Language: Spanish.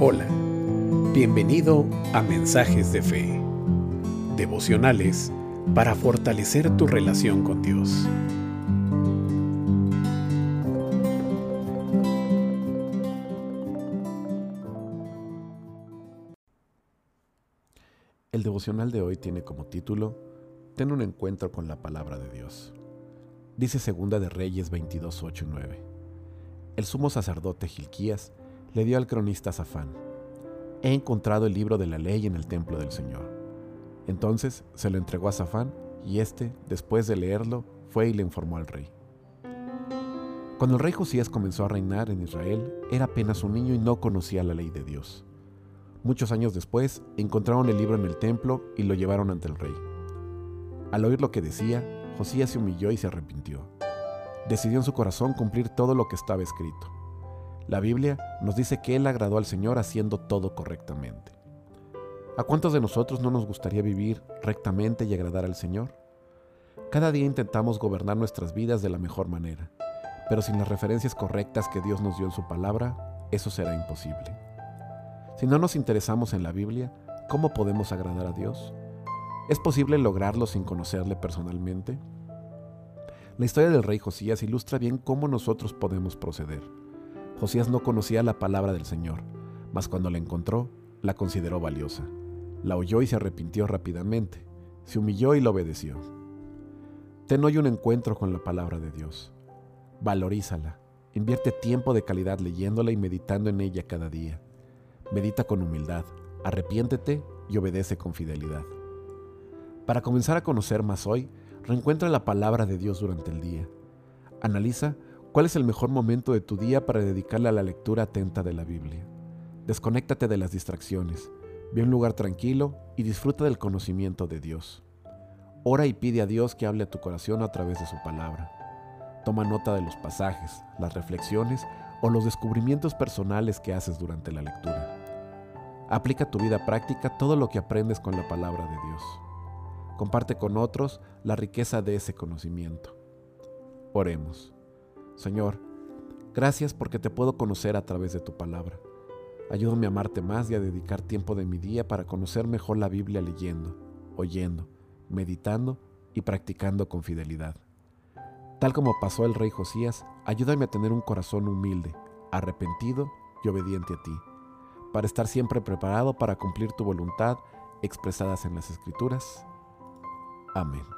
Hola, bienvenido a Mensajes de Fe, devocionales para fortalecer tu relación con Dios. El devocional de hoy tiene como título Ten un encuentro con la palabra de Dios. Dice Segunda de Reyes 22, 8 y 9. El sumo sacerdote Gilquías le dio al cronista Safán, he encontrado el libro de la ley en el templo del Señor. Entonces se lo entregó a Safán y éste, después de leerlo, fue y le informó al rey. Cuando el rey Josías comenzó a reinar en Israel, era apenas un niño y no conocía la ley de Dios. Muchos años después, encontraron el libro en el templo y lo llevaron ante el rey. Al oír lo que decía, Josías se humilló y se arrepintió. Decidió en su corazón cumplir todo lo que estaba escrito. La Biblia nos dice que Él agradó al Señor haciendo todo correctamente. ¿A cuántos de nosotros no nos gustaría vivir rectamente y agradar al Señor? Cada día intentamos gobernar nuestras vidas de la mejor manera, pero sin las referencias correctas que Dios nos dio en su palabra, eso será imposible. Si no nos interesamos en la Biblia, ¿cómo podemos agradar a Dios? ¿Es posible lograrlo sin conocerle personalmente? La historia del rey Josías ilustra bien cómo nosotros podemos proceder. Josías no conocía la palabra del Señor, mas cuando la encontró, la consideró valiosa. La oyó y se arrepintió rápidamente, se humilló y la obedeció. Ten hoy un encuentro con la palabra de Dios. Valorízala, invierte tiempo de calidad leyéndola y meditando en ella cada día. Medita con humildad, arrepiéntete y obedece con fidelidad. Para comenzar a conocer más hoy, reencuentra la palabra de Dios durante el día. Analiza ¿Cuál es el mejor momento de tu día para dedicarle a la lectura atenta de la Biblia? Desconéctate de las distracciones, ve a un lugar tranquilo y disfruta del conocimiento de Dios. Ora y pide a Dios que hable a tu corazón a través de su palabra. Toma nota de los pasajes, las reflexiones o los descubrimientos personales que haces durante la lectura. Aplica a tu vida práctica todo lo que aprendes con la palabra de Dios. Comparte con otros la riqueza de ese conocimiento. Oremos. Señor, gracias porque te puedo conocer a través de tu palabra. Ayúdame a amarte más y a dedicar tiempo de mi día para conocer mejor la Biblia leyendo, oyendo, meditando y practicando con fidelidad. Tal como pasó el rey Josías, ayúdame a tener un corazón humilde, arrepentido y obediente a ti, para estar siempre preparado para cumplir tu voluntad expresadas en las Escrituras. Amén.